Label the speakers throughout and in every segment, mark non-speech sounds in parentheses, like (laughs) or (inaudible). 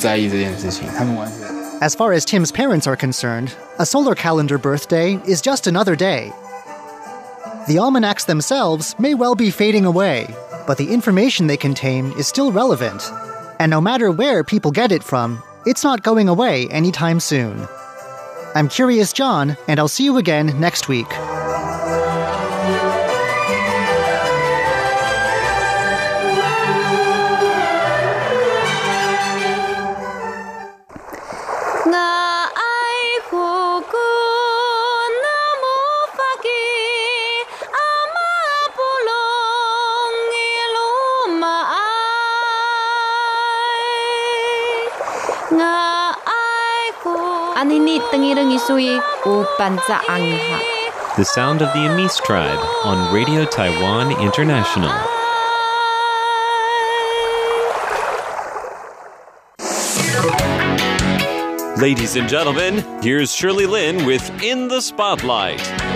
Speaker 1: 在意这件事情，他们完全。
Speaker 2: As far as Tim's parents are concerned, a solar calendar birthday is just another day. The almanacs themselves may well be fading away, but the information they contain is still relevant. And no matter where people get it from, it's not going away anytime soon. I'm Curious John, and I'll see you again next week.
Speaker 3: The sound of the Amis tribe on Radio Taiwan International. Ladies and gentlemen, here's Shirley Lin with In the Spotlight.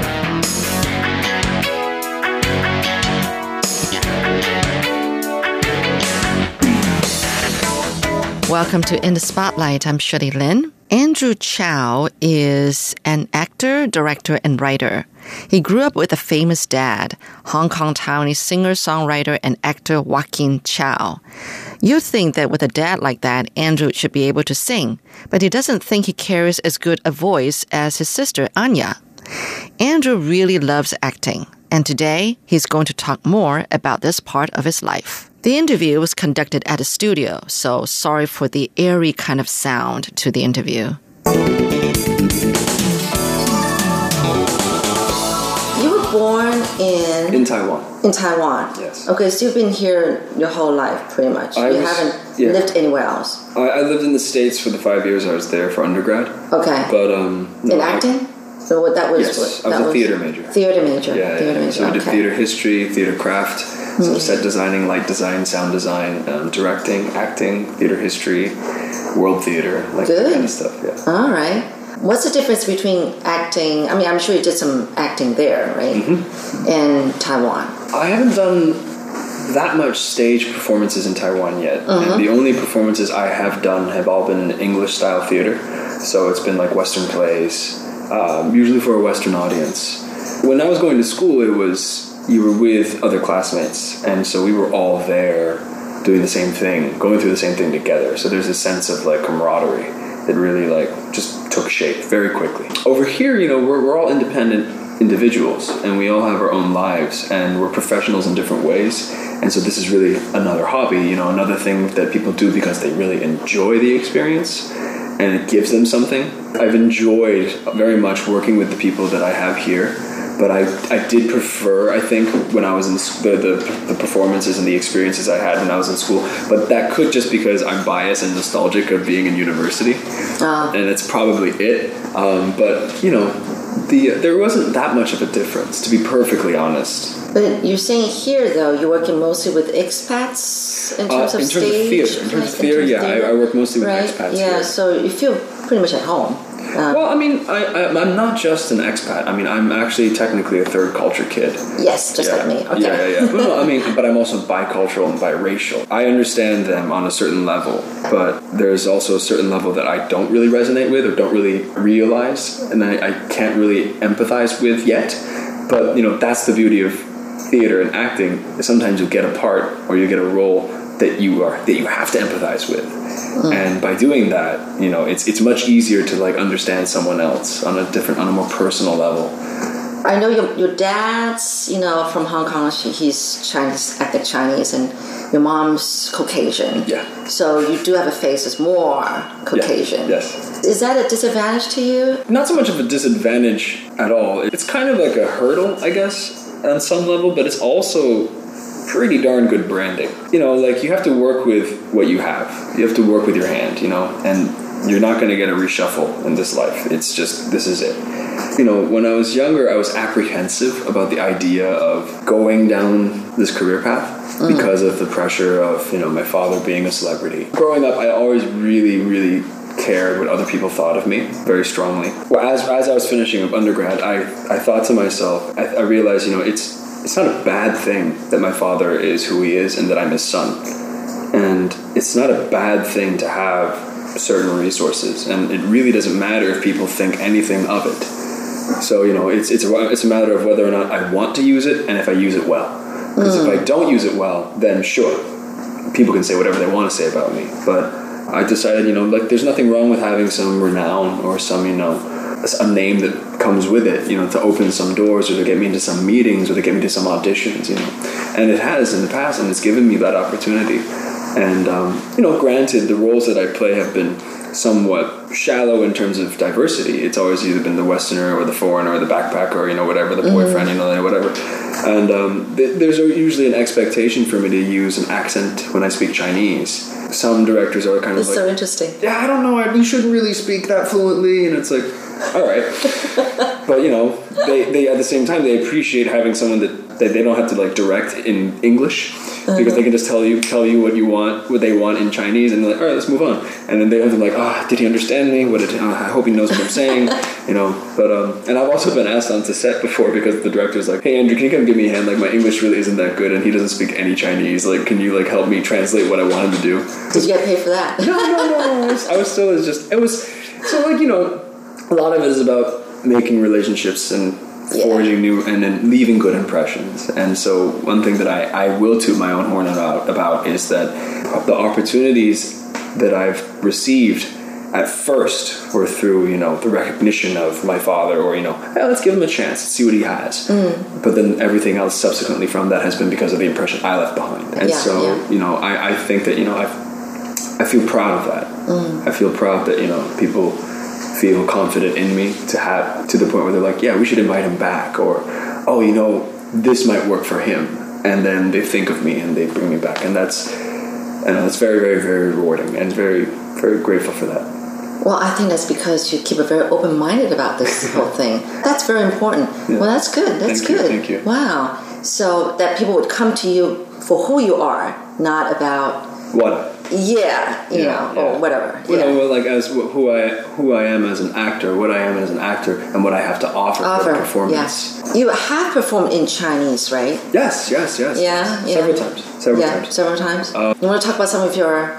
Speaker 4: Welcome to In the Spotlight. I'm Shirley Lin. Andrew Chau is an actor, director, and writer. He grew up with a famous dad, Hong Kong Taiwanese singer, songwriter, and actor Wakin Chau. You'd think that with a dad like that, Andrew should be able to sing, but he doesn't think he carries as good a voice as his sister, Anya. Andrew really loves acting, and today he's going to talk more about this part of his life. The interview was conducted at a studio, so sorry for the airy kind of sound to the interview. You were born in
Speaker 5: In Taiwan.
Speaker 4: in Taiwan.
Speaker 5: Yes.
Speaker 4: Okay, so you've been here your whole life, pretty much.
Speaker 5: I
Speaker 4: you
Speaker 5: was-
Speaker 4: haven't
Speaker 5: yeah.
Speaker 4: lived anywhere else.
Speaker 5: I, I lived in the States for the five years I was there for undergrad.
Speaker 4: Okay.
Speaker 5: But, um. no,
Speaker 4: in
Speaker 5: I-
Speaker 4: acting. So what that was?
Speaker 5: Yes,
Speaker 4: what,
Speaker 5: I was a theater major.
Speaker 4: Theater major.
Speaker 5: Yeah,
Speaker 4: theater
Speaker 5: yeah.
Speaker 4: major.
Speaker 5: So I did
Speaker 4: okay.
Speaker 5: theater history, theater craft, so set designing, light design, sound design, um, directing, acting, theater history, world theater, like that kind of stuff. Yeah.
Speaker 4: All right. What's the difference between acting? I mean, I'm sure you did some acting there, right?
Speaker 5: Mm-hmm.
Speaker 4: In Taiwan.
Speaker 5: I haven't done that much stage performances in Taiwan yet. And the only performances I have done have all been in English style theater. So it's been like Western plays, um, usually for a Western audience. When I was going to school, it was you were with other classmates, and so we were all there doing the same thing, going through the same thing together. So there's a sense of like camaraderie that really like just took shape very quickly. Over here, you know, we're, we're all independent individuals and we all have our own lives and we're professionals in different ways. And so this is really another hobby, you know, another thing that people do because they really enjoy the experience and it gives them something. I've enjoyed very much working with the people that I have here. But I, I did prefer, I think, when I was in the, the, the performances and the experiences I had when I was in school. But that could just because I'm biased and nostalgic of being in university, and that's probably it. Um, but you know, the there wasn't that much of a difference, to be perfectly honest.
Speaker 4: But you're saying here, though, you're working mostly with expats in
Speaker 5: Uh,
Speaker 4: terms of
Speaker 5: in terms of
Speaker 4: stage.
Speaker 5: theater, in terms of theater, yeah, I- I work mostly with
Speaker 4: right?
Speaker 5: expats
Speaker 4: Yeah,
Speaker 5: here.
Speaker 4: so you feel pretty much at home. Uh,
Speaker 5: Well, I mean, I, I, I'm not just an expat. I mean, I'm actually technically a third culture kid.
Speaker 4: yes, just
Speaker 5: yeah.
Speaker 4: like me. Okay.
Speaker 5: Yeah, yeah, yeah. No, I mean, (laughs) but I'm also bicultural and biracial. I understand them on a certain level, but there's also a certain level that I don't really resonate with or don't really realize, and I, I can't really empathize with yet. But you know, that's the beauty of theater and acting. Sometimes you get a part or you get a role that you are that you have to empathize with. Mm. And by doing that, you know, it's it's much easier to like understand someone else on a different, on a more personal level.
Speaker 4: I know your, your dad's, you know, from Hong Kong. She, he's Chinese, ethnic Chinese, and your mom's Caucasian.
Speaker 5: Yeah.
Speaker 4: So you do have a face that's more Caucasian.
Speaker 5: Yes.
Speaker 4: Is that a disadvantage to you?
Speaker 5: not so much of a disadvantage at all. It's kind of like a hurdle, I guess, on some level, but it's also pretty darn good branding. You know, like you have to work with what you have. You have to work with your hand, you know, and you're not going to get a reshuffle in this life. It's just this is it. You know, when I was younger, I was apprehensive about the idea of going down this career path mm. because of the pressure of, you know, my father being a celebrity. Growing up, I always really, really cared what other people thought of me very strongly. Well, as, as I was finishing up undergrad, I, I thought to myself, I, I realized, you know, it's it's not a bad thing that my father is who he is and that I'm his son. And it's not a bad thing to have certain resources, and it really doesn't matter if people think anything of it. So you know, it's it's a, it's a matter of whether or not I want to use it, and if I use it well. Because if I mm. don't use it well, then sure, people can say whatever they want to say about me. But I decided, you know, like there's nothing wrong with having some renown or some, you know, a name that comes with it, you know, to open some doors or to get me into some meetings or to get me to some auditions, you know. And it has in the past, and it's given me that opportunity. And um, you know, granted, the roles that I play have been somewhat shallow in terms of diversity. It's always either been the Westerner or the foreigner or the backpacker or you know whatever the boyfriend, you know whatever. And um, th- there's usually an expectation for me to use an accent when I speak Chinese. Some directors are kind of like,
Speaker 4: so interesting.
Speaker 5: yeah, I don't know, I, you shouldn't really speak that fluently, and it's like, all right. but you know, they, they at the same time they appreciate having someone that, that they don't have to like direct in English because they can just tell you tell you what you want, what they want in Chinese, and they're like, all right, let's move on. And then they have to be like, ah, did he understand me? What did uh, I hope he knows what I'm saying, (laughs) you know? But um, and I've also been asked onto set before because the director's like, hey Andrew, can you come give me a hand? Like my English really isn't that good, and he doesn't speak any Chinese. Like, can you like help me translate what I want him to do?
Speaker 4: Did you get paid for that?
Speaker 5: no, no, no. I was, I was still it's just it was so like you know, a lot of it is about making relationships and
Speaker 4: Yeah.
Speaker 5: forging new and then leaving good impressions. And so one thing that I, I will toot my own horn about about is that the opportunities that I've received at first were through you know the recognition of my father or you know hey, let's give him a chance see what he has but then everything else subsequently from that has been because of the impression I left behind and
Speaker 4: Yeah,
Speaker 5: so
Speaker 4: yeah.
Speaker 5: you know I, I think that you know I've I feel proud of that.
Speaker 4: Mm.
Speaker 5: I feel proud that you know people feel confident in me to have to the point where they're like, yeah, we should invite him back, or oh, you know, this might work for him, and then they think of me and they bring me back, and that's and that's very, very, very rewarding, and very, very grateful for that.
Speaker 4: Well, I think that's because you keep it very open minded about this (laughs) whole thing. That's very important. Well, that's good. That's
Speaker 5: Thank you,
Speaker 4: good.
Speaker 5: thank you.
Speaker 4: Wow. So that people would come to you for who you are, not about
Speaker 5: What
Speaker 4: yeah, you
Speaker 5: Yeah,
Speaker 4: know,
Speaker 5: yeah.
Speaker 4: or whatever.
Speaker 5: you know, like as who I who I am as an actor, what I am as an actor, and what I have to offer, for
Speaker 4: Offer.
Speaker 5: a performance.
Speaker 4: Yeah. You have performed in Chinese, right?
Speaker 5: Yes, yes, yes.
Speaker 4: Yeah.
Speaker 5: Several times. Several
Speaker 4: yeah,
Speaker 5: times. Uh,
Speaker 4: several times. you want to talk about some of your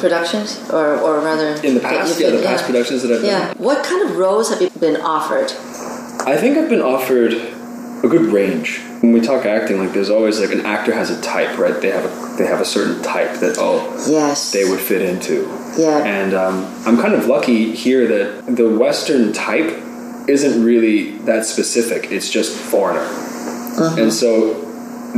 Speaker 4: productions, or, or rather,
Speaker 5: In the past, yeah, the past productions that I've done.
Speaker 4: Yeah. What kind of roles have you been offered?
Speaker 5: I think I've been offered a good range. When we talk acting, like there's always like an actor has a type, right? They have a they have a certain type that oh
Speaker 4: Yes.
Speaker 5: they would fit into.
Speaker 4: Yeah.
Speaker 5: And um, I'm kind of lucky here that the Western type isn't really that specific. It's just foreigner, and so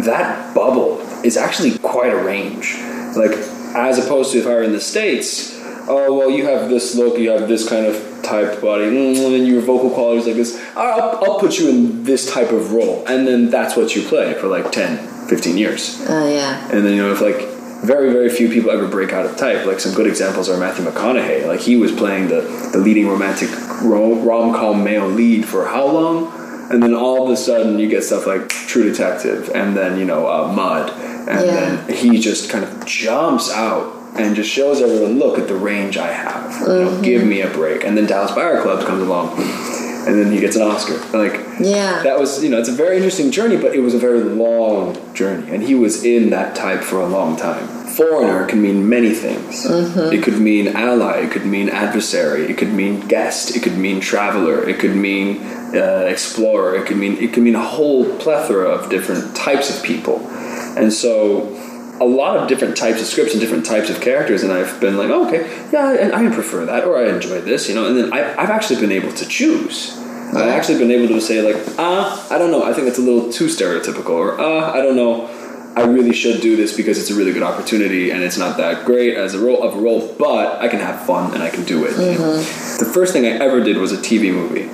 Speaker 5: that bubble is actually quite a range. Like as opposed to if I were in the states, oh well, you have this look, you have this kind of type body, mm, and your vocal quality is like this. I'll, I'll put you in this type of role, and then that's what you play for like 10, 15 years.
Speaker 4: Uh, yeah.
Speaker 5: And then you know if like very very few people ever break out of type. Like some good examples are Matthew McConaughey. Like he was playing the the leading romantic rom com male lead for how long? And then all of a sudden you get stuff like True Detective, and then you know uh, Mud, and
Speaker 4: Yeah.
Speaker 5: then he just kind of jumps out and just shows everyone, look at the range I have. You know, give me a break. And then Dallas Buyer Club comes along, and then he gets an Oscar. Like
Speaker 4: Yeah.
Speaker 5: that was you know it's a very interesting journey but it was a very long journey. And he was in that type for a long time. Foreigner can mean many things. It could mean ally. It could mean adversary. It could mean guest. It could mean traveler. It could mean uh, explorer. It could mean it could mean a whole plethora of different types of people. And so a lot of different types of scripts and different types of characters, and I've been like, oh, okay, yeah, I, I prefer that, or I enjoy this, you know. And then I, I've actually been able to choose. I've actually been able to say like, ah, I don't know, I think that's a little too stereotypical, or ah, I don't know, I really should do this because it's a really good opportunity, and it's not that great as a role of a role, but I can have fun and I can do it. know. The first thing I ever did was a TV movie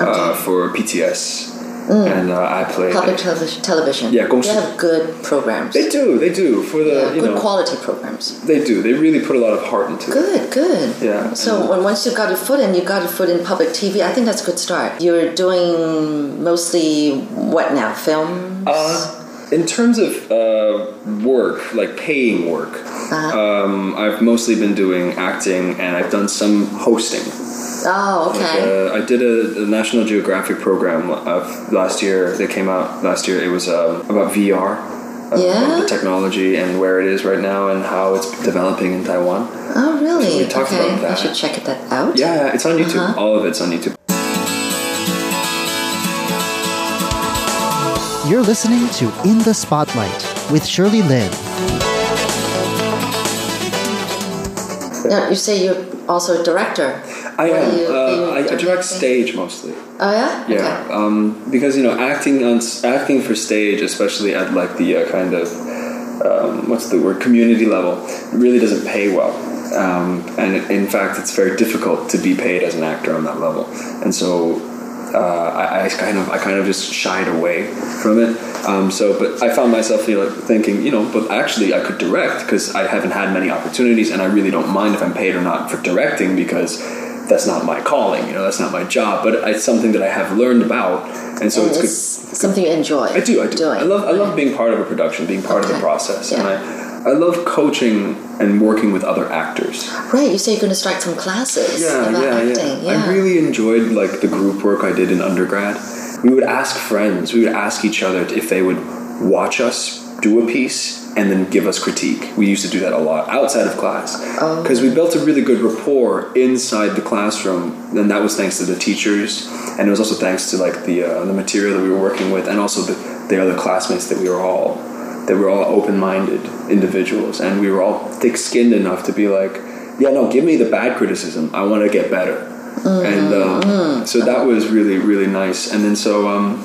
Speaker 5: uh, for PTS, and uh, I play
Speaker 4: Public television. television.
Speaker 5: Yeah,
Speaker 4: They
Speaker 5: Gong Shi-
Speaker 4: have good programs.
Speaker 5: They do, they do for the
Speaker 4: yeah, good
Speaker 5: know
Speaker 4: quality programs.
Speaker 5: they do. They really put a lot of heart into it.
Speaker 4: Good, good.
Speaker 5: Yeah.
Speaker 4: So when once you've got your foot in, you've got your foot in public TV. I think that's a good start. You're doing mostly what now? Film.
Speaker 5: Uh, in terms of uh, work, like paying work, um, I've mostly been doing acting and I've done some hosting.
Speaker 4: Oh, okay.
Speaker 5: Uh, I did a, a National Geographic program of last year that came out last year. It was um, about VR uh,
Speaker 4: Yeah?
Speaker 5: the technology and where it is right now and how it's developing in Taiwan.
Speaker 4: Oh, really?
Speaker 5: So we talked
Speaker 4: okay,
Speaker 5: about
Speaker 4: I should check that out.
Speaker 5: Yeah, it's on YouTube.
Speaker 4: Uh-huh.
Speaker 5: All of it's on YouTube.
Speaker 2: You're listening to In the Spotlight with Shirley Lin.
Speaker 4: Now, you say you're also a director.
Speaker 5: I am.
Speaker 4: you-
Speaker 5: uh, I, I direct stage mostly.
Speaker 4: Oh, yeah?
Speaker 5: Yeah,
Speaker 4: Okay.
Speaker 5: um, because you know, acting on acting for stage, especially at like the uh, kind of um, what's the word community level, really doesn't pay well. Um, and in fact, it's very difficult to be paid as an actor on that level. And so, uh, I, I kind of I kind of just shied away from it. Um, so, but I found myself you know, thinking, you know, but actually I could direct because I haven't had many opportunities, and I really don't mind if I'm paid or not for directing because that's not my calling. You know, that's not my job. But it's something that I have learned about, and so
Speaker 4: And
Speaker 5: it's,
Speaker 4: it's
Speaker 5: good.
Speaker 4: something you enjoy.
Speaker 5: I do. I do.
Speaker 4: Doing.
Speaker 5: I love. I love being part of a production, being part of the
Speaker 4: Okay.
Speaker 5: process, and I. I love coaching and working with other actors.
Speaker 4: Right, you say you're going to start some classes
Speaker 5: Yeah,
Speaker 4: about
Speaker 5: yeah,
Speaker 4: acting.
Speaker 5: yeah. I really enjoyed like the group work I did in undergrad. We would ask friends, we would ask each other if they would watch us do a piece and then give us critique. We used to do that a lot outside of class
Speaker 4: Oh.
Speaker 5: because we built a really good rapport inside the classroom, and that was thanks to the teachers, and it was also thanks to like the uh, the material that we were working with, and also the, the other classmates that we were all that we were all open-minded individuals, and we were all thick-skinned enough to be like, yeah, no, give me the bad criticism. I want to get better, and um, so that was really really nice. And then so um,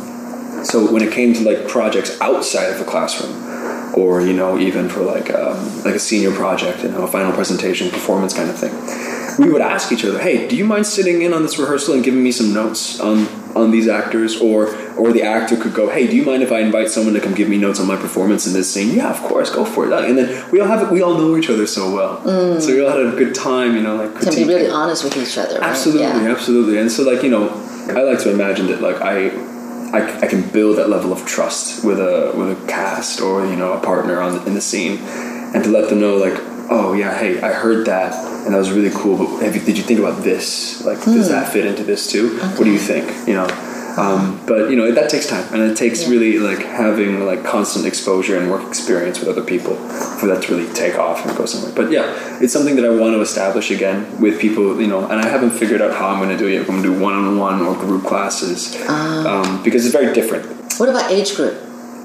Speaker 5: so when it came to like projects outside of the classroom or you know even for like um, like a senior project you know a final presentation performance kind of thing we would ask each other hey do you mind sitting in on this rehearsal and giving me some notes on on these actors or or the actor could go hey do you mind if i invite someone to come give me notes on my performance in this scene yeah of course go for it and then we all have we all know each other so well so we all had a good time you know like
Speaker 4: Can be really honest with each other. Right?
Speaker 5: Absolutely,
Speaker 4: Yeah.
Speaker 5: absolutely. And so, like you know, I like to imagine that like I, I, I can build that level of trust with a with a cast or you know a partner on in the scene, and to let them know like, oh yeah, hey, I heard that and that was really cool. But have you, did you think about this? Like, does
Speaker 4: Hmm.
Speaker 5: that fit into this too? What do you think? You know. Um, but you know that takes time, and it takes
Speaker 4: Yeah.
Speaker 5: really like having like constant exposure and work experience with other people for that to really take off and go somewhere. But yeah, it's something that I want to establish again with people, you know. And I haven't figured out how I'm going to do it. If I'm going to do one-on-one or group classes,
Speaker 4: Ah.
Speaker 5: um, because it's very different.
Speaker 4: What about age group?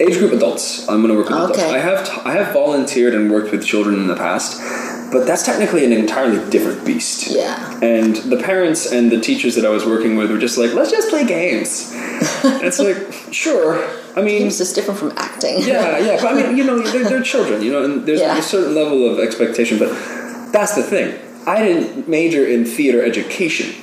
Speaker 5: Age group adults. I'm going to work with adults.
Speaker 4: Okay.
Speaker 5: I have t- I have volunteered and worked with children in the past, but that's technically an entirely different beast.
Speaker 4: Yeah.
Speaker 5: And the parents and the teachers that I was working with were just like, let's just play games. It's like, (laughs) sure. I mean,
Speaker 4: Games is different from acting.
Speaker 5: yeah, yeah. But I mean, you know, they're, they're children, you know, and there's
Speaker 4: Yeah.
Speaker 5: a certain level of expectation. But that's the thing. I didn't major in theater education.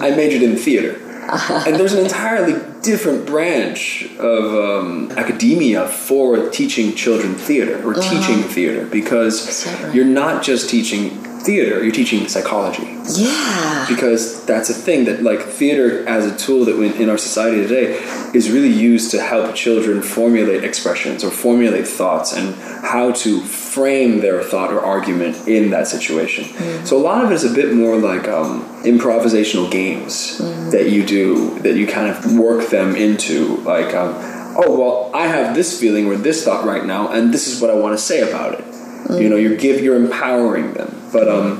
Speaker 5: I majored in theater. (laughs) and there's an entirely different branch of um, academia for teaching children theater or teaching theater because
Speaker 4: Uh-huh. right?
Speaker 5: you're not just teaching theater, you're teaching psychology.
Speaker 4: Yeah.
Speaker 5: because that's a thing that like theater as a tool that we, in our society today is really used to help children formulate expressions or formulate thoughts and how to frame their thought or argument in that situation. So a lot of it is a bit more like um, improvisational games that you do that you kind of work them into like um, oh well i have this feeling or this thought right now and this is what i want to say about it. You know you give you're empowering them but um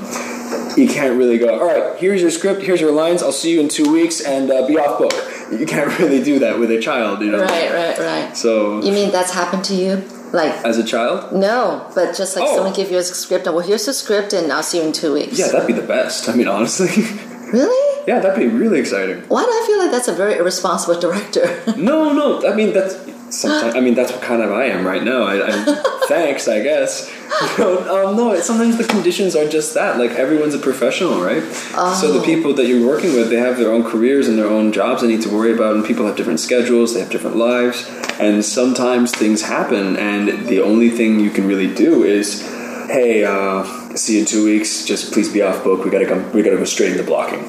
Speaker 5: you can't really go all right here's your script here's your lines i'll see you in two weeks and uh, be off book (laughs) you can't really do that with a child you know
Speaker 4: Right, right, right.
Speaker 5: so
Speaker 4: You mean that's happened to you? Like,
Speaker 5: as a child
Speaker 4: no, but just like
Speaker 5: Oh.
Speaker 4: someone give you a script, and well, here's the script, and I'll see you in two weeks.
Speaker 5: yeah that'd be the best i mean honestly (laughs)
Speaker 4: Really?
Speaker 5: yeah that'd be really exciting
Speaker 4: Why do I feel like that's a very irresponsible director? (laughs)
Speaker 5: no no i mean that's sometimes i mean that's what kind of i am right now i, I thanks i guess (laughs) um, no it, sometimes the conditions are just that like everyone's a professional right so the people that you're working with they have their own careers and their own jobs they need to worry about and people have different schedules they have different lives and sometimes things happen and the only thing you can really do is hey uh, see you in two weeks just please be off book we gotta come we gotta go straight into blocking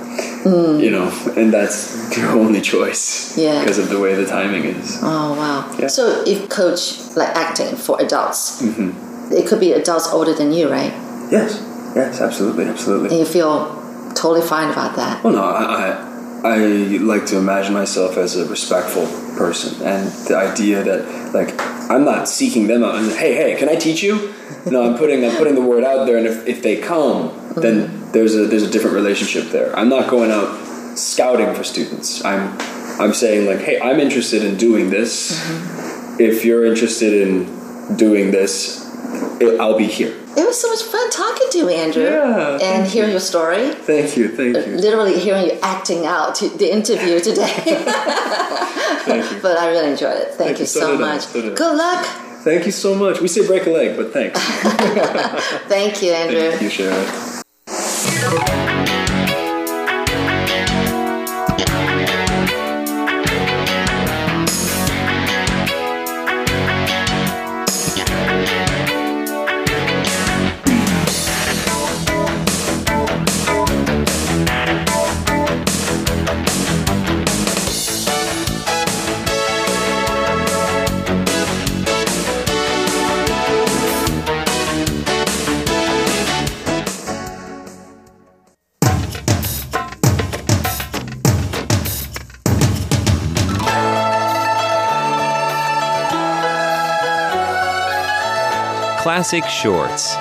Speaker 5: you know and that's your (laughs) only choice
Speaker 4: Yeah.
Speaker 5: because of the way the timing is
Speaker 4: Oh wow!
Speaker 5: Yeah.
Speaker 4: So if coach like acting for adults,
Speaker 5: Mm-hmm.
Speaker 4: It could be adults older than you, right?
Speaker 5: yes yes absolutely absolutely
Speaker 4: And you feel totally fine about that.
Speaker 5: Well, no, I, I, I like to imagine myself as a respectful person, and the idea that like I'm not seeking them out and hey hey can I teach you? No, I'm putting I'm putting the word out there, and if, if they come, then mm-hmm. there's a there's a different relationship there. I'm not going out scouting for students. I'm I'm saying like hey I'm interested in doing this. Mm-hmm. If you're interested in doing this, it, I'll be here.
Speaker 4: It was so much fun talking to you, Andrew.
Speaker 5: Yeah,
Speaker 4: and hearing your story.
Speaker 5: Thank you, thank you,
Speaker 4: Literally hearing you acting out the interview today. (laughs)
Speaker 5: thank you,
Speaker 4: but I really enjoyed it. Thank,
Speaker 5: Thank
Speaker 4: you
Speaker 5: you. So
Speaker 4: so much.
Speaker 5: So.
Speaker 4: Good luck.
Speaker 5: thank you so much. We say break a leg, but thanks. (laughs)
Speaker 4: Thank you, Andrew.
Speaker 5: Thank you, Sharon.
Speaker 6: Classic Shorts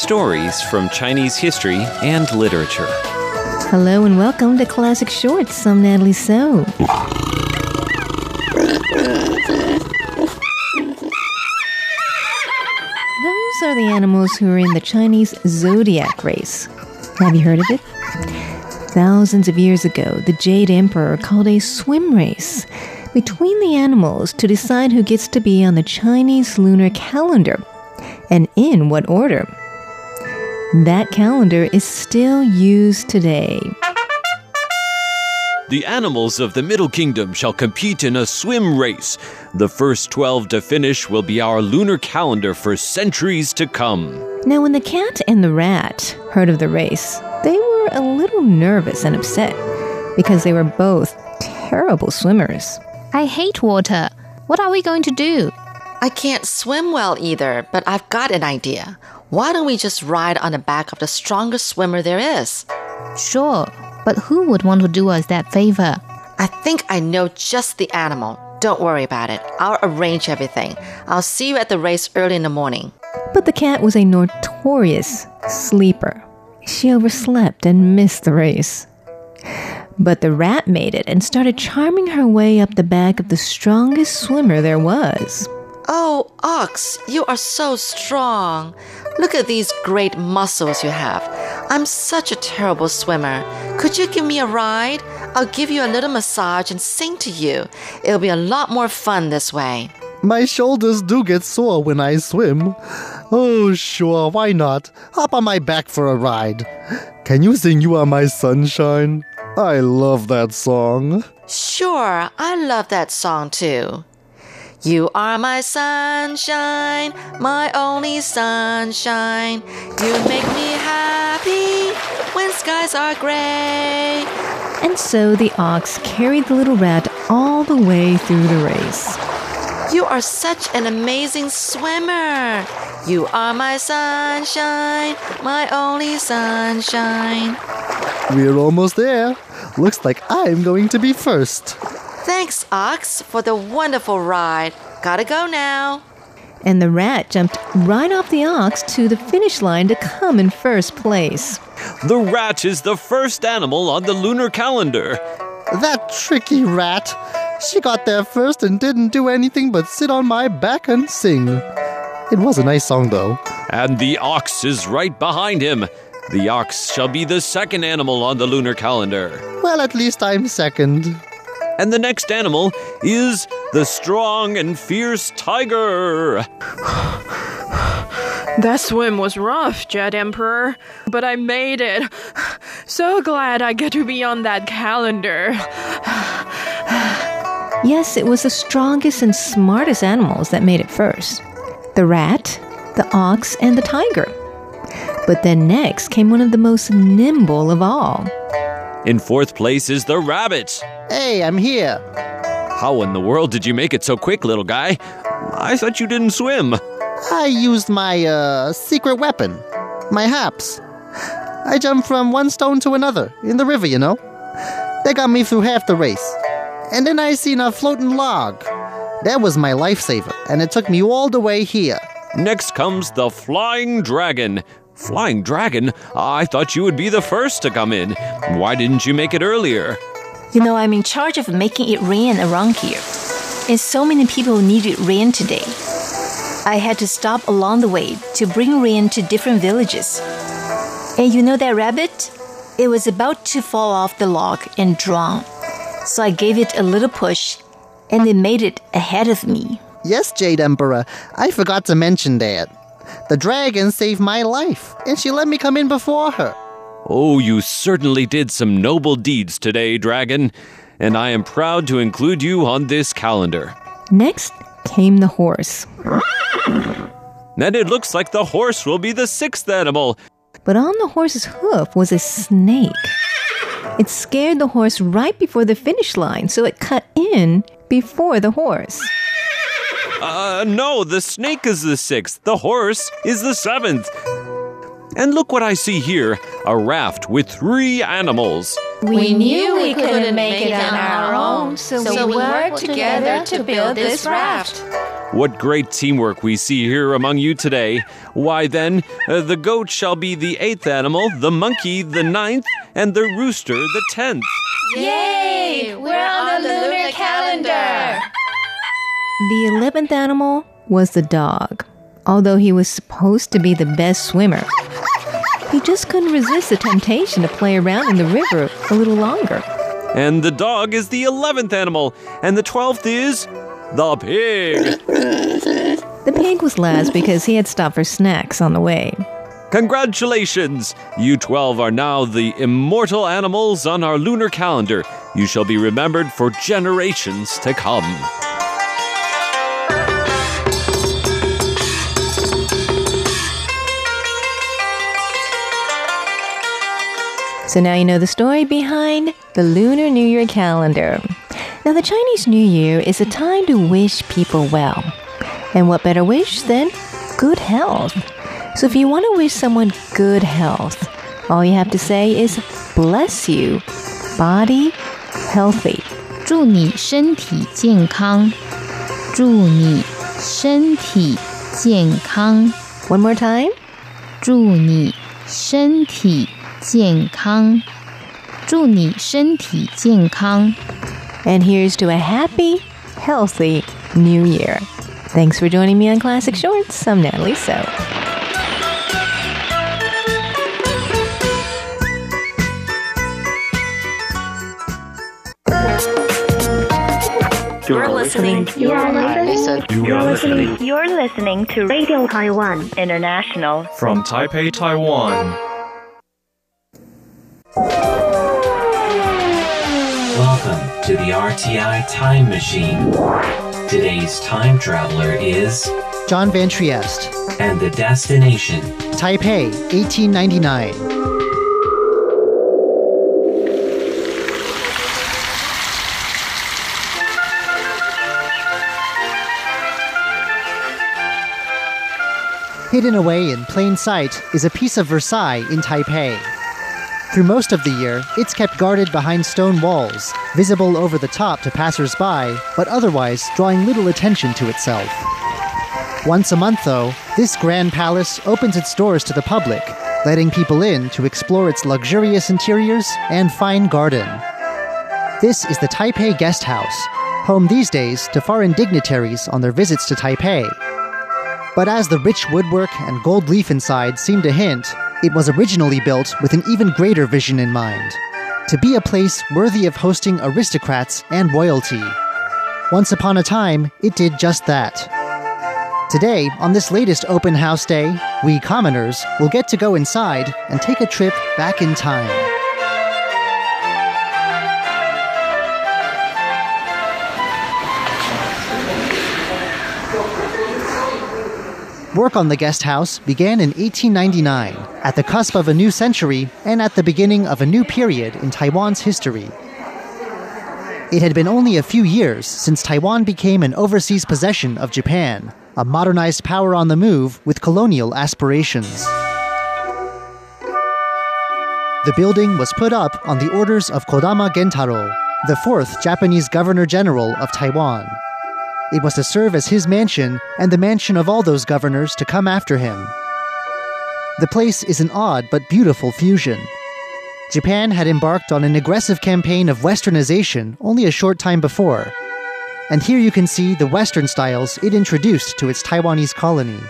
Speaker 6: Stories from Chinese history and literature.
Speaker 7: Hello and welcome to Classic Shorts. I'm Natalie So. Those are the animals who are in the Chinese zodiac race. Have you heard of it? Thousands of years ago, the Jade Emperor called a swim race between the animals to decide who gets to be on the Chinese lunar calendar and in what order. That calendar is still used today.
Speaker 6: The animals of the Middle Kingdom shall compete in a swim race. The first 12 to finish will be our lunar calendar for centuries to come.
Speaker 7: Now, when the cat and the rat heard of the race, they were a little nervous and upset because they were both terrible swimmers.
Speaker 8: I hate water. What are we going to do?
Speaker 4: I can't swim well either, but I've got an idea. Why don't we just ride on the back of the strongest swimmer there is?
Speaker 8: Sure, but who would want to do us that favor?
Speaker 4: I think I know just the animal. Don't worry about it. I'll arrange everything. I'll see you at the race early in the morning.
Speaker 7: But the cat was a notorious sleeper. She overslept and missed the race. But the rat made it and started charming her way up the back of the strongest swimmer there was.
Speaker 4: Oh, Ox, you are so strong. Look at these great muscles you have. I'm such a terrible swimmer. Could you give me a ride? I'll give you a little massage and sing to you. It'll be a lot more fun this way.
Speaker 2: My shoulders do get sore when I swim. Oh, sure, why not? Hop on my back for a ride. Can you sing You Are My Sunshine? I love that song.
Speaker 4: Sure, I love that song too. You are my sunshine, my only sunshine. You make me happy when skies are gray.
Speaker 7: And so the ox carried the little rat all the way through the race.
Speaker 4: You are such an amazing swimmer. You are my sunshine, my only sunshine.
Speaker 2: We're almost there. Looks like I'm going to be first.
Speaker 4: Thanks, Ox, for the wonderful ride. Gotta go now.
Speaker 7: And the rat jumped right off the ox to the finish line to come in first place.
Speaker 6: The rat is the first animal on the lunar calendar.
Speaker 2: That tricky rat. She got there first and didn't do anything but sit on my back and sing. It was a nice song, though.
Speaker 6: And the ox is right behind him. The ox shall be the second animal on the lunar calendar.
Speaker 2: Well, at least I'm second.
Speaker 6: And the next animal is the strong and fierce tiger.
Speaker 9: That swim was rough, Jade Emperor, but I made it. So glad I get to be on that calendar.
Speaker 7: Yes, it was the strongest and smartest animals that made it first the rat, the ox, and the tiger. But then next came one of the most nimble of all.
Speaker 6: In fourth place is the rabbit.
Speaker 2: Hey, I'm here.
Speaker 6: How in the world did you make it so quick, little guy? I thought you didn't swim.
Speaker 2: I used my, uh, secret weapon. My haps. I jumped from one stone to another, in the river, you know. That got me through half the race. And then I seen a floating log. That was my lifesaver, and it took me all the way here.
Speaker 6: Next comes the Flying Dragon. Flying Dragon? I thought you would be the first to come in. Why didn't you make it earlier?
Speaker 7: You know, I'm in charge of making it rain around here. And so many people needed rain today. I had to stop along the way to bring rain to different villages. And you know that rabbit? It was about to fall off the log and drown. So I gave it a little push, and it made it ahead of me.
Speaker 2: Yes, Jade Emperor, I forgot to mention that. The dragon saved my life, and she let me come in before her.
Speaker 6: Oh, you certainly did some noble deeds today, Dragon, and I am proud to include you on this calendar.
Speaker 7: Next came the horse.
Speaker 6: And it looks like the horse will be the sixth animal.
Speaker 7: But on the horse's hoof was a snake. It scared the horse right before the finish line, so it cut in before the horse.
Speaker 6: Uh, no, the snake is the sixth, the horse is the seventh. And look what I see here a raft with three animals.
Speaker 8: We knew we couldn't make it on our own, so, we worked together to build this raft.
Speaker 6: What great teamwork we see here among you today. Why then, uh, the goat shall be the eighth animal, the monkey the ninth, and the rooster the tenth.
Speaker 8: Yay! We're on the lunar calendar!
Speaker 7: The eleventh animal was the dog, although he was supposed to be the best swimmer. He just couldn't resist the temptation to play around in the river a little longer.
Speaker 6: And the dog is the eleventh animal, and the twelfth is the pig.
Speaker 7: The pig was last because he had stopped for snacks on the way.
Speaker 6: Congratulations! You 12 are now the immortal animals on our lunar calendar. You shall be remembered for generations to come.
Speaker 7: So now you know the story behind the Lunar New Year calendar. Now, the Chinese New Year is a time to wish people well. And what better wish than good health? So if you want to wish someone good health, all you have to say is bless you, body healthy.
Speaker 8: 祝你身体健康，祝你身体健康，
Speaker 7: One more time.
Speaker 8: 祝你身体健康， 祝你身体健康。
Speaker 7: And here's to a happy, healthy new year. Thanks for joining me on Classic Shorts. I'm Natalie So.
Speaker 9: You're listening.
Speaker 10: You are listening.
Speaker 9: You are listening
Speaker 10: You're listening to Radio Taiwan International.
Speaker 9: from Taipei, Taiwan.
Speaker 11: To the RTI Time Machine. Today's time traveler is
Speaker 2: John Van Trieste,
Speaker 11: and the destination
Speaker 2: Taipei, 1899. Hidden away in plain sight is a piece of Versailles in Taipei. Through most of the year, it's kept guarded behind stone walls, visible over the top to passers-by, but otherwise drawing little attention to itself. Once a month, though, this grand palace opens its doors to the public, letting people in to explore its luxurious interiors and fine garden. This is the Taipei Guest House, home these days to foreign dignitaries on their visits to Taipei. But as the rich woodwork and gold leaf inside seem to hint, it was originally built with an even greater vision in mind to be a place worthy of hosting aristocrats and royalty. Once upon a time, it did just that. Today, on this latest open house day, we commoners will get to go inside and take a trip back in time. Work on the guest house began in 1899, at the cusp of a new century and at the beginning of a new period in Taiwan's history. It had been only a few years since Taiwan became an overseas possession of Japan, a modernized power on the move with colonial aspirations. The building was put up on the orders of Kodama Gentaro, the fourth Japanese Governor General of Taiwan. It was to serve as his mansion and the mansion of all those governors to come after him. The place is an odd but beautiful fusion. Japan had embarked on an aggressive campaign of westernization only a short time before. And here you can see the Western styles it introduced to its Taiwanese colony.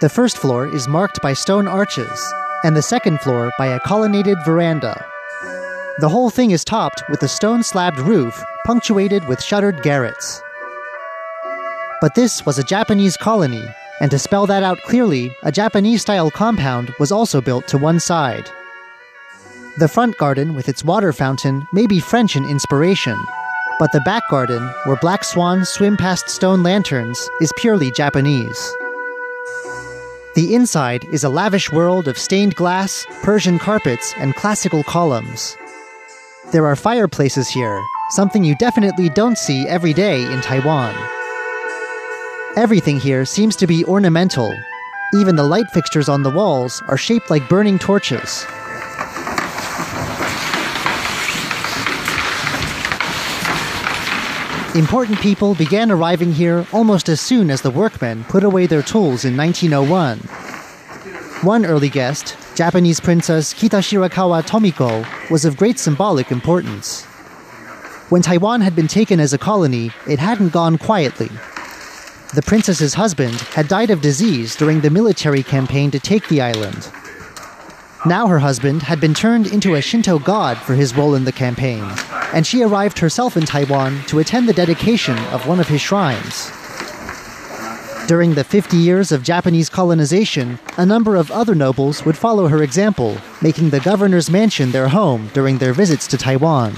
Speaker 2: The first floor is marked by stone arches, and the second floor by a colonnaded veranda. The whole thing is topped with a stone slabbed roof punctuated with shuttered garrets. But this was a Japanese colony, and to spell that out clearly, a Japanese style compound was also built to one side. The front garden with its water fountain may be French in inspiration, but the back garden, where black swans swim past stone lanterns, is purely Japanese. The inside is a lavish world of stained glass, Persian carpets, and classical columns. There are fireplaces here, something you definitely don't see every day in Taiwan. Everything here seems to be ornamental. Even the light fixtures on the walls are shaped like burning torches. Important people began arriving here almost as soon as the workmen put away their tools in 1901. One early guest, Japanese Princess Kitashirakawa Tomiko, was of great symbolic importance. When Taiwan had been taken as a colony, it hadn't gone quietly. The princess's husband had died of disease during the military campaign to take the island. Now her husband had been turned into a Shinto god for his role in the campaign, and she arrived herself in Taiwan to attend the dedication of one of his shrines. During the 50 years of Japanese colonization, a number of other nobles would follow her example, making the governor's mansion their home during their visits to Taiwan.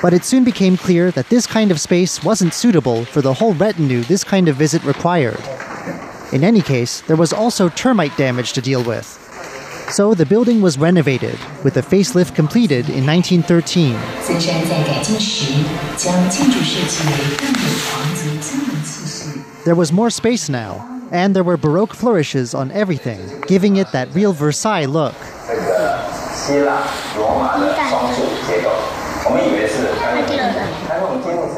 Speaker 2: But it soon became clear that this kind of space wasn't suitable for the whole retinue this kind of visit required. In any case, there was also termite damage to deal with. So the building was renovated, with a facelift completed in 1913. There was more space now, and there were Baroque flourishes on everything, giving it that real Versailles look.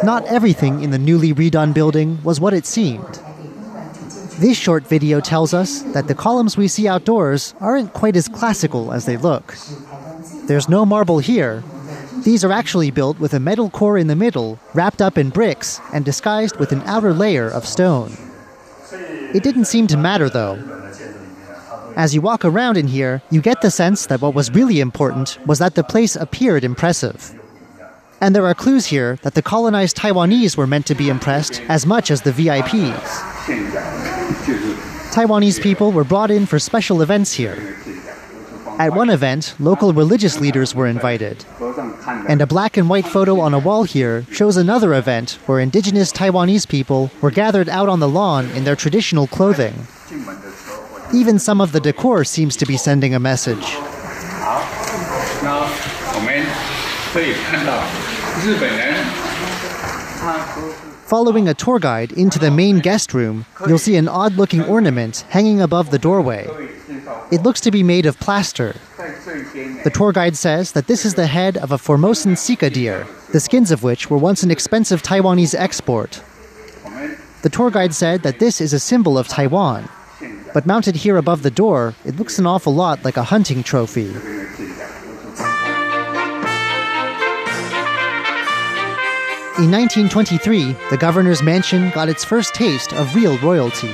Speaker 2: Not everything in the newly redone building was what it seemed. This short video tells us that the columns we see outdoors aren't quite as classical as they look. There's no marble here. These are actually built with a metal core in the middle, wrapped up in bricks, and disguised with an outer layer of stone. It didn't seem to matter though. As you walk around in here, you get the sense that what was really important was that the place appeared impressive. And there are clues here that the colonized Taiwanese were meant to be impressed as much as the VIPs. Taiwanese people were brought in for special events here. At one event, local religious leaders were invited. And a black and white photo on a wall here shows another event where indigenous Taiwanese people were gathered out on the lawn in their traditional clothing. Even some of the decor seems to be sending a message. Following a tour guide into the main guest room, you'll see an odd looking ornament hanging above the doorway. It looks to be made of plaster. The tour guide says that this is the head of a Formosan Sika deer, the skins of which were once an expensive Taiwanese export. The tour guide said that this is a symbol of Taiwan, but mounted here above the door, it looks an awful lot like a hunting trophy. In 1923, the governor's mansion got its first taste of real royalty.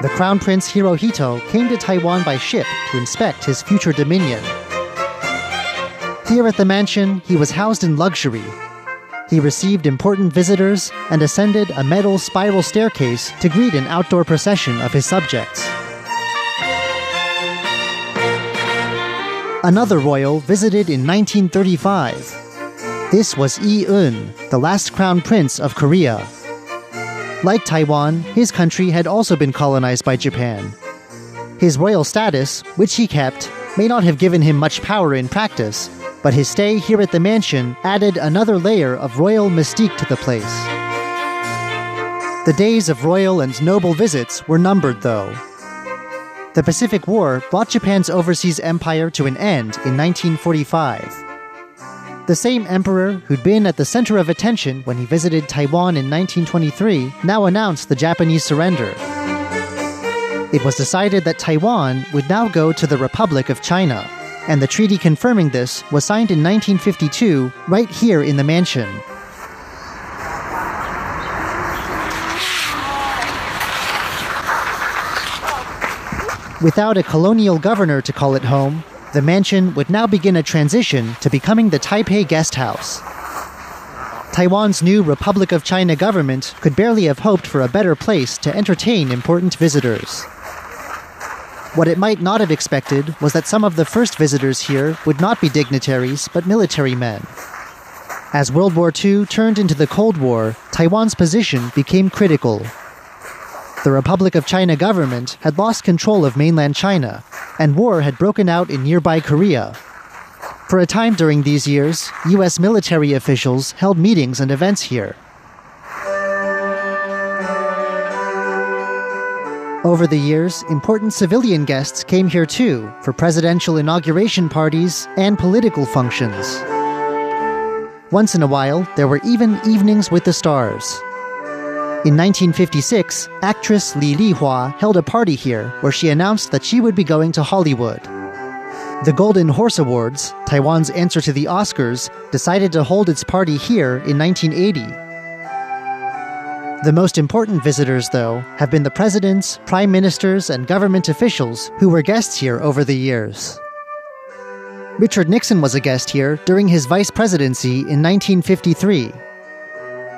Speaker 2: The Crown Prince Hirohito came to Taiwan by ship to inspect his future dominion. Here at the mansion, he was housed in luxury. He received important visitors and ascended a metal spiral staircase to greet an outdoor procession of his subjects. Another royal visited in 1935. This was Yi Un, the last crown prince of Korea. Like Taiwan, his country had also been colonized by Japan. His royal status, which he kept, may not have given him much power in practice, but his stay here at the mansion added another layer of royal mystique to the place. The days of royal and noble visits were numbered, though. The Pacific War brought Japan's overseas empire to an end in 1945. The same emperor who'd been at the center of attention when he visited Taiwan in 1923 now announced the Japanese surrender. It was decided that Taiwan would now go to the Republic of China, and the treaty confirming this was signed in 1952 right here in the mansion. Without a colonial governor to call it home, the mansion would now begin a transition to becoming the Taipei Guest House. Taiwan's new Republic of China government could barely have hoped for a better place to entertain important visitors. What it might not have expected was that some of the first visitors here would not be dignitaries, but military men. As World War II turned into the Cold War, Taiwan's position became critical. The Republic of China government had lost control of mainland China, and war had broken out in nearby Korea. For a time during these years, U.S. military officials held meetings and events here. Over the years, important civilian guests came here too for presidential inauguration parties and political functions. Once in a while, there were even evenings with the stars. In 1956, actress Li Lihua held a party here where she announced that she would be going to Hollywood. The Golden Horse Awards, Taiwan's answer to the Oscars, decided to hold its party here in 1980. The most important visitors, though, have been the presidents, prime ministers, and government officials who were guests here over the years. Richard Nixon was a guest here during his vice presidency in 1953.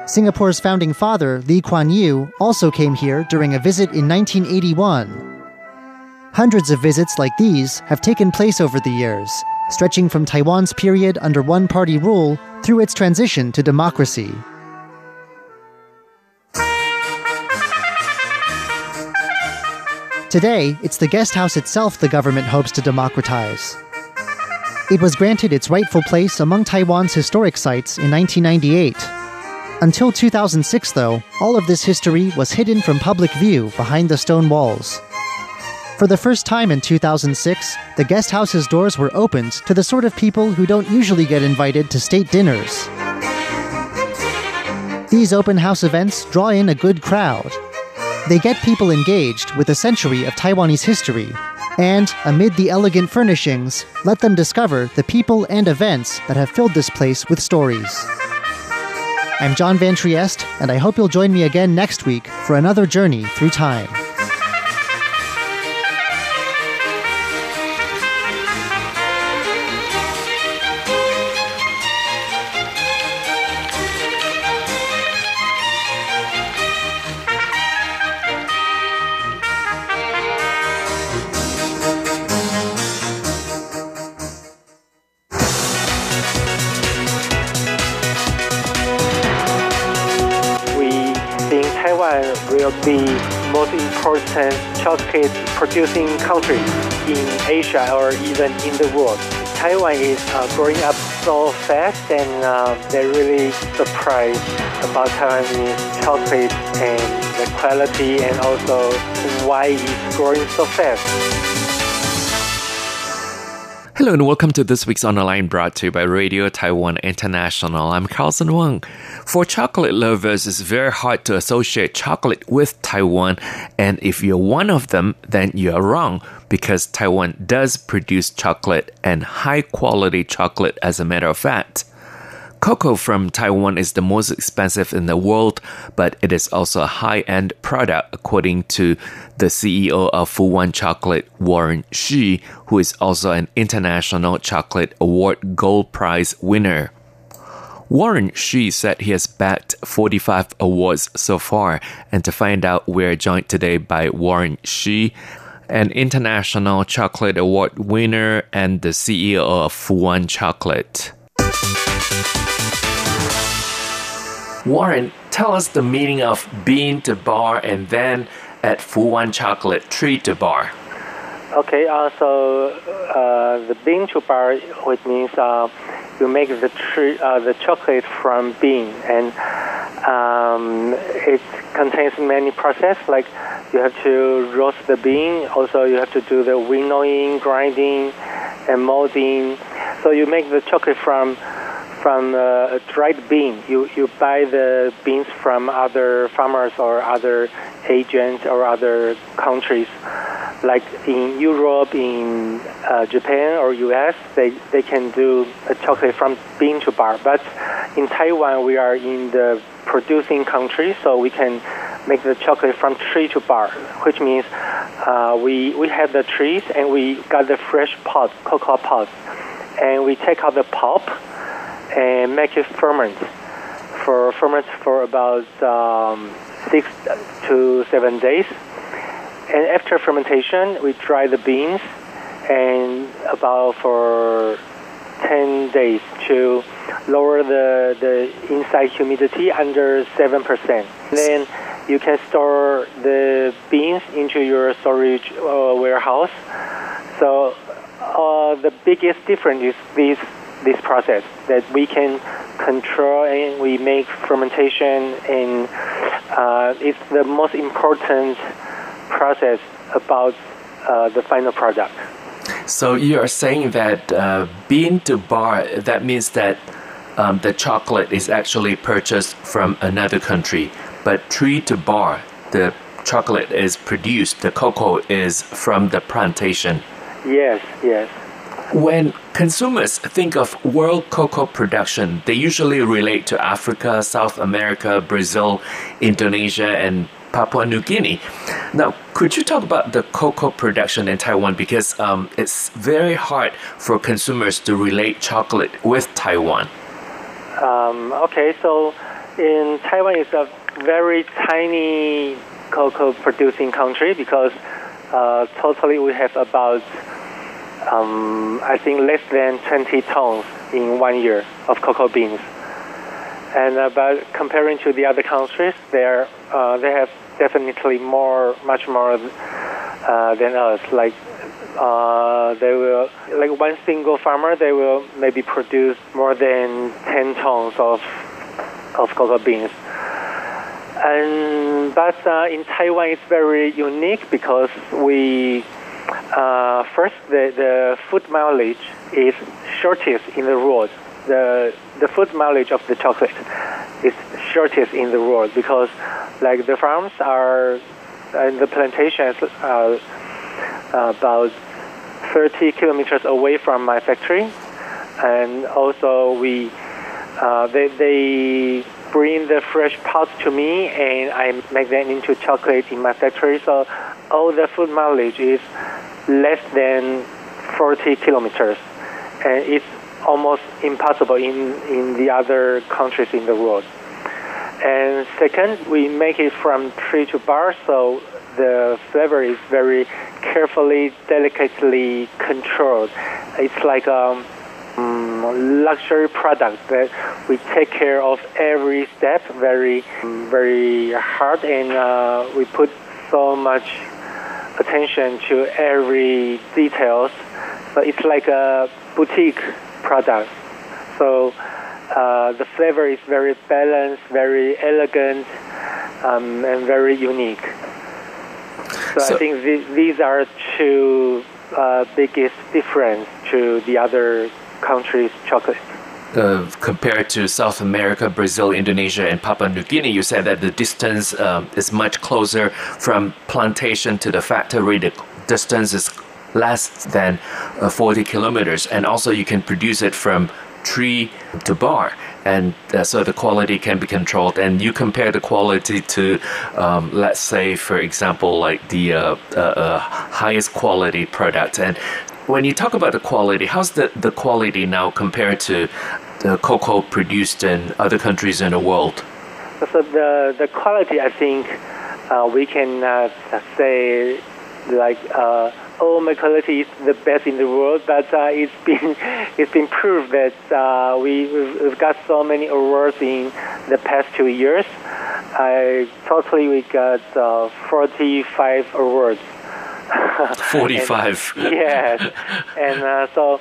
Speaker 2: Singapore's founding father, Lee Kuan Yew, also came here during a visit in 1981. Hundreds of visits like these have taken place over the years, stretching from Taiwan's period under one party rule through its transition to democracy. Today, it's the guest house itself the government hopes to democratize. It was granted its rightful place among Taiwan's historic sites in 1998. Until 2006, though, all of this history was hidden from public view behind the stone walls. For the first time in 2006, the guest house's doors were opened to the sort of people who don't usually get invited to state dinners. These open house events draw in a good crowd. They get people engaged with a century of Taiwanese history, and, amid the elegant furnishings, let them discover the people and events that have filled this place with stories. I'm John Van Trieste, and I hope you'll join me again next week for another journey through time.
Speaker 12: Be most important chocolate producing country in Asia or even in the world. Taiwan is uh, growing up so fast and uh, they're really surprised about Taiwanese chocolate and the quality and also why it's growing so fast.
Speaker 3: Hello and welcome to this week's online brought to you by Radio Taiwan International. I'm Carlson Wang. For chocolate lovers, it's very hard to associate chocolate with Taiwan, and if you're one of them, then you're wrong because Taiwan does produce chocolate and high quality chocolate as a matter of fact. Cocoa from Taiwan is the most expensive in the world, but it is also a high end product, according to the CEO of Fuwan Chocolate, Warren Shi, who is also an International Chocolate Award Gold Prize winner. Warren Shi said he has bagged 45 awards so far, and to find out, we're joined today by Warren Shi, an International Chocolate Award winner and the CEO of Fuwan Chocolate. Warren, tell us the meaning of bean to bar and then at Fuwan Chocolate treat to bar.
Speaker 12: Okay, uh, so uh, the bean to bar, which means uh, you make the tree, uh, the chocolate from bean, and um, it contains many process like you have to roast the bean. Also, you have to do the winnowing, grinding, and molding. So you make the chocolate from from uh, dried bean. You you buy the beans from other farmers or other agents or other countries. Like in Europe, in uh, Japan or US, they, they can do a chocolate from bean to bar. But in Taiwan, we are in the producing country, so we can make the chocolate from tree to bar, which means uh, we, we have the trees and we got the fresh pod, cocoa pods, and we take out the pulp and make it ferment for ferment for about um, six to seven days. And after fermentation, we dry the beans and about for 10 days to lower the, the inside humidity under 7%. Then you can store the beans into your storage uh, warehouse. So uh, the biggest difference is this this process that we can control and we make fermentation and uh, it's the most important process about uh, the final product.
Speaker 3: So you are saying that uh, bean to bar, that means that um, the chocolate is actually purchased from another country, but tree to bar, the chocolate is produced, the cocoa is from the plantation.
Speaker 12: Yes, yes.
Speaker 3: When consumers think of world cocoa production, they usually relate to Africa, South America, Brazil, Indonesia, and Papua New Guinea. Now, could you talk about the cocoa production in Taiwan? Because um, it's very hard for consumers to relate chocolate with Taiwan.
Speaker 12: Um, okay, so in Taiwan, it's a very tiny cocoa producing country because uh, totally we have about um, I think less than 20 tons in one year of cocoa beans. And uh, but comparing to the other countries, they are, uh, they have definitely more, much more uh, than us. Like uh, they will, like one single farmer, they will maybe produce more than 10 tons of of cocoa beans. And but uh, in Taiwan, it's very unique because we uh, first, the, the food mileage is shortest in the world. The, the food mileage of the chocolate is shortest in the world because, like, the farms are, and the plantations are about 30 kilometers away from my factory. And also, we, uh, they, they bring the fresh pods to me and I make them into chocolate in my factory. So all the food mileage is less than 40 kilometers, and it's almost impossible in, in the other countries in the world. And second, we make it from tree to bar, so the flavor is very carefully, delicately controlled. It's like a um, luxury product that we take care of every step very, very hard, and uh, we put so much attention to every details. So it's like a boutique product. So uh, the flavor is very balanced, very elegant, um, and very unique. So,
Speaker 3: So-
Speaker 12: I think th- these are two uh, biggest difference to the other countries' chocolate.
Speaker 3: Uh, compared to South America, Brazil, Indonesia, and Papua New Guinea, you said that the distance um, is much closer from plantation to the factory. The distance is less than uh, 40 kilometers, and also you can produce it from tree to bar, and uh, so the quality can be controlled. And you compare the quality to, um, let's say, for example, like the uh, uh, uh, highest quality product, and when you talk about the quality, how's the, the quality now compared to the cocoa produced in other countries in the world?
Speaker 12: So the the quality, I think, uh, we can uh, say like uh, oh my quality is the best in the world, but uh, it's (laughs) been it's been proved that uh, we we've, we've got so many awards in the past two years. I totally we got uh, 45 awards. (laughs)
Speaker 3: 45.
Speaker 12: And- yes, and uh, so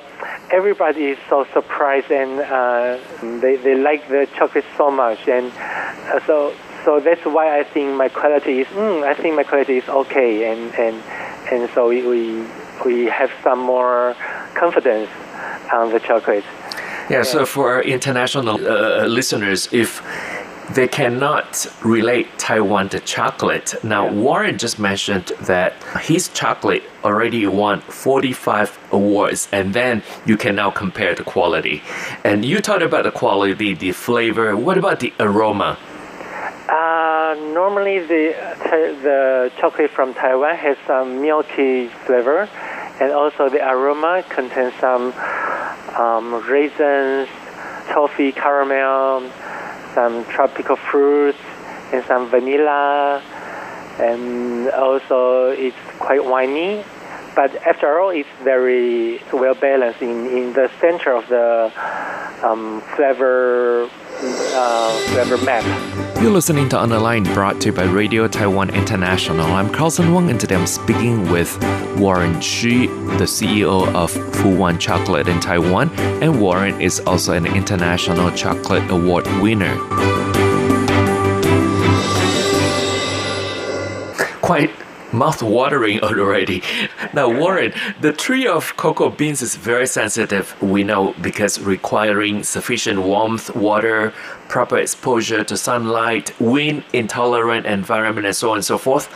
Speaker 12: everybody is so surprised and uh, they, they like the chocolate so much, and uh, so so that's why I think my quality is. Mm, I think my quality is okay, and and and so we we, we have some more confidence on the chocolate.
Speaker 3: Yeah, so for our international uh, listeners, if they cannot relate Taiwan to chocolate. Now, Warren just mentioned that his chocolate already won 45 awards, and then you can now compare the quality. And you talked about the quality, the flavor. What about the aroma?
Speaker 12: Uh, normally, the the chocolate from Taiwan has some milky flavor, and also the aroma contains some um, raisins, toffee, caramel, some tropical fruits, and some vanilla, and also it's quite winey. But after all, it's very well balanced in, in the center of the um, flavor uh, flavor map.
Speaker 3: You're listening to On the Line, brought to you by Radio Taiwan International. I'm Carlson Wong, and today I'm speaking with Warren Xu, the CEO of Fuwan Chocolate in Taiwan, and Warren is also an International Chocolate Award winner. Quite mouth-watering (laughs) already. Now, Warren, the tree of cocoa beans is very sensitive, we know, because requiring sufficient warmth, water, proper exposure to sunlight, wind-intolerant environment, and so on and so forth.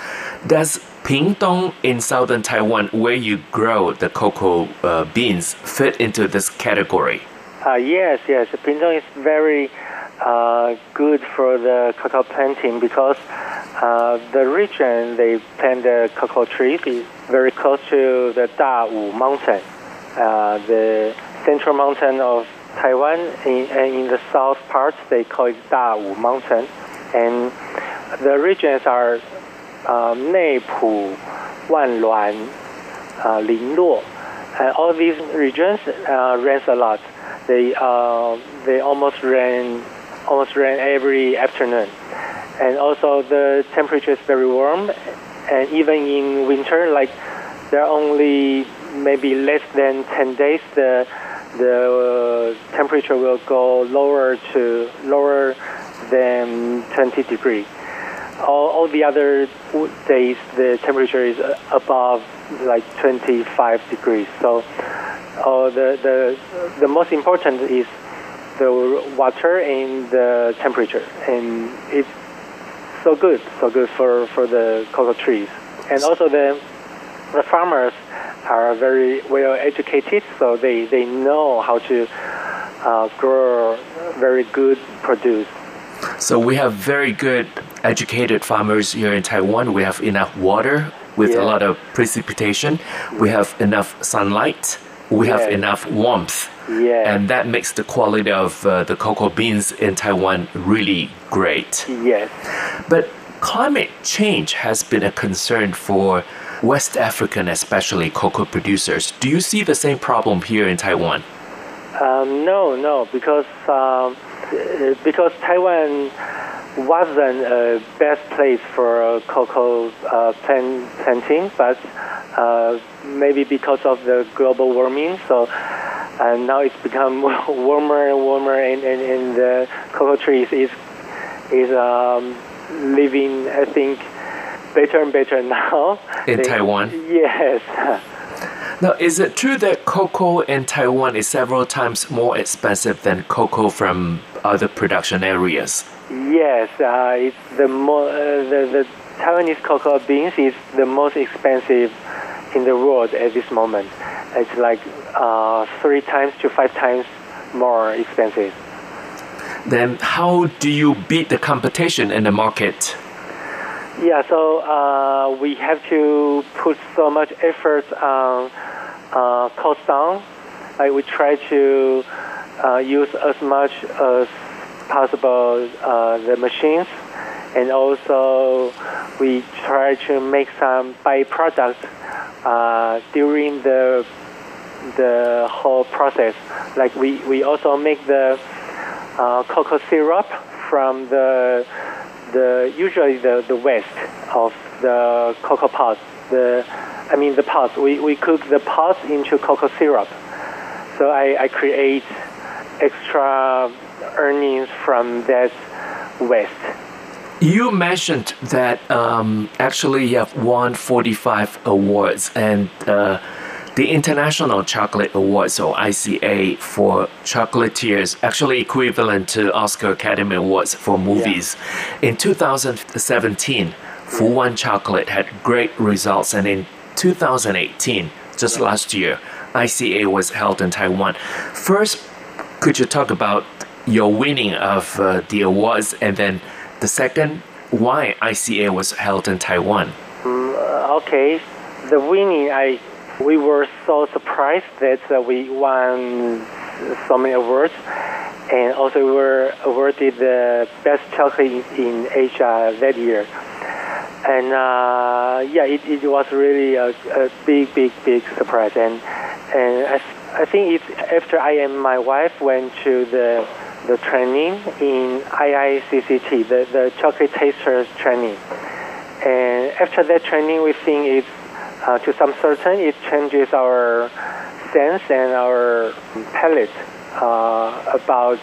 Speaker 3: Does Pingtung in southern Taiwan, where you grow the cocoa uh, beans, fit into this category?
Speaker 12: Uh, yes, yes. Pingtung is very uh, good for the cocoa planting because uh, the region they plant the cocoa trees is very close to the Dawu mountain, uh, the central mountain of Taiwan. In, and in the south part, they call it Dawu mountain. And the regions are uh, Neipu, Wanluan, uh, Linluo. And all these regions uh, rains a lot. They, uh, they almost rain almost rain every afternoon. And also the temperature is very warm, and even in winter, like there are only maybe less than 10 days, the the uh, temperature will go lower to lower than 20 degrees. All, all the other days, the temperature is above like 25 degrees. So, uh, the the the most important is the water and the temperature, and it's so good, so good for, for the cocoa trees. And also the the farmers are very well educated, so they, they know how to uh, grow very good produce.
Speaker 3: So we have very good educated farmers here in Taiwan. We have enough water with yeah. a lot of precipitation. We have enough sunlight. We have enough warmth.
Speaker 12: Yeah.
Speaker 3: And that makes the quality of uh, the cocoa beans in Taiwan really great.
Speaker 12: Yes.
Speaker 3: But climate change has been a concern for West African, especially cocoa producers. Do you see the same problem here in Taiwan?
Speaker 12: Um, no, no, because um, because Taiwan wasn't a best place for cocoa uh, plant, planting, but uh, maybe because of the global warming, so and now it's become (laughs) warmer and warmer, and, and, and the cocoa trees is is um, living, I think, better and better now.
Speaker 3: In they, Taiwan?
Speaker 12: Yes.
Speaker 3: Now, is it true that cocoa in Taiwan is several times more expensive than cocoa from other production areas?
Speaker 12: Yes, uh, it's the, mo- uh, the the Taiwanese cocoa beans is the most expensive in the world at this moment. It's like uh, three times to five times more expensive.
Speaker 3: Then, how do you beat the competition in the market?
Speaker 12: Yeah, so uh, we have to put so much effort on uh, cost down. Like we try to uh, use as much as possible uh, the machines, and also we try to make some byproducts uh, during the the whole process. Like we, we also make the uh, cocoa syrup from the the usually the, the waste of the cocoa pods. The I mean the pods. We, we cook the pods into cocoa syrup. So I, I create extra earnings from that waste.
Speaker 3: You mentioned that um, actually you have won 45 awards and uh, the International Chocolate Awards or ICA for chocolatiers, actually equivalent to Oscar Academy Awards for movies. In 2017, Fu Wan Chocolate had great results, and in 2018, just last year, ICA was held in Taiwan. First, could you talk about your winning of uh, the awards, and then the second, why ICA was held in Taiwan?
Speaker 12: Mm, uh, okay, the winning, I we were so surprised that uh, we won so many awards, and also we were awarded the best chocolate in Asia that year. And uh, yeah, it, it was really a, a big, big, big surprise. And and I, I think it's after I and my wife went to the the training in IICCT, the, the chocolate tasters training. And after that training, we think it's uh, to some certain it changes our sense and our palate uh, about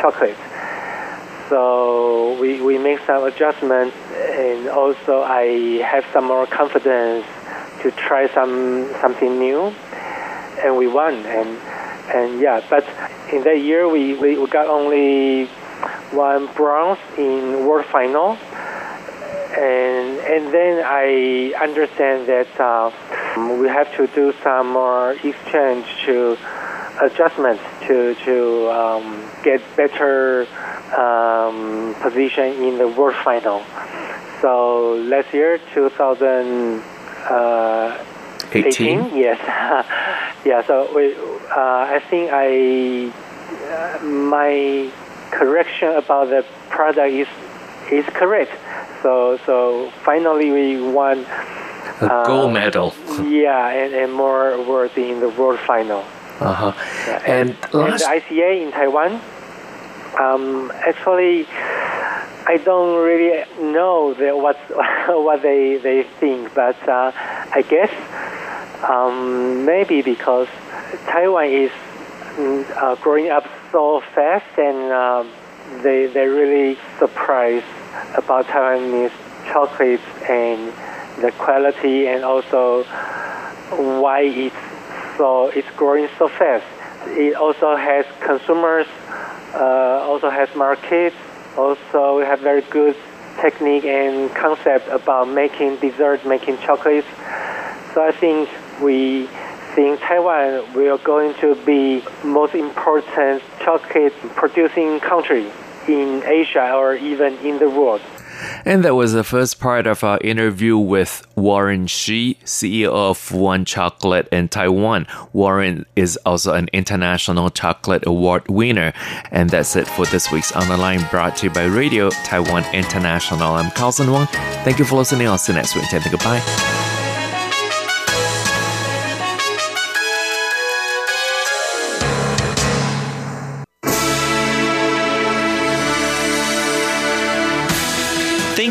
Speaker 12: chocolate. So we, we make some adjustments, and also I have some more confidence to try some something new, and we won. And and yeah, but in that year we, we, we got only one bronze in world final, and and then I understand that uh, we have to do some more exchange to adjustments to to um, get better um, position in the world final. So last year, 2018, uh, yes, (laughs) yeah. So we, uh, I think I uh, my correction about the product is is correct. So so finally we won
Speaker 3: a gold medal.
Speaker 12: Yeah, and, and more worthy in the world final.
Speaker 3: Uh huh.
Speaker 12: Yeah.
Speaker 3: And
Speaker 12: And
Speaker 3: last,
Speaker 12: the ICA in Taiwan, um, actually, I don't really know the, what (laughs) what they they think, but uh, I guess um, maybe because Taiwan is mm, uh, growing up so fast, and um, they they really surprised about Taiwanese chocolates and the quality, and also why it's so it's growing so fast. It also has consumers, uh, also has markets, also we have very good technique and concept about making dessert, making chocolates. So I think we think Taiwan will going to be most important chocolate producing country in Asia or even in the world.
Speaker 3: and that was the first part of our interview with Warren Shi, CEO of Fuwan Chocolate in Taiwan. Warren is also an international chocolate award winner. And that's it for this week's On the Line brought to you by Radio Taiwan International. I'm Carlson Wong. Thank you for listening. I'll see you next week. Take. Goodbye.